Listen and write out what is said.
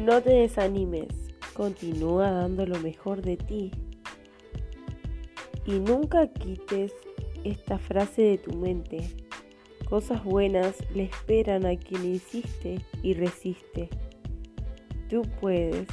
No te desanimes, continúa dando lo mejor de ti. Y nunca quites esta frase de tu mente. Cosas buenas le esperan a quien insiste y resiste. Tú puedes.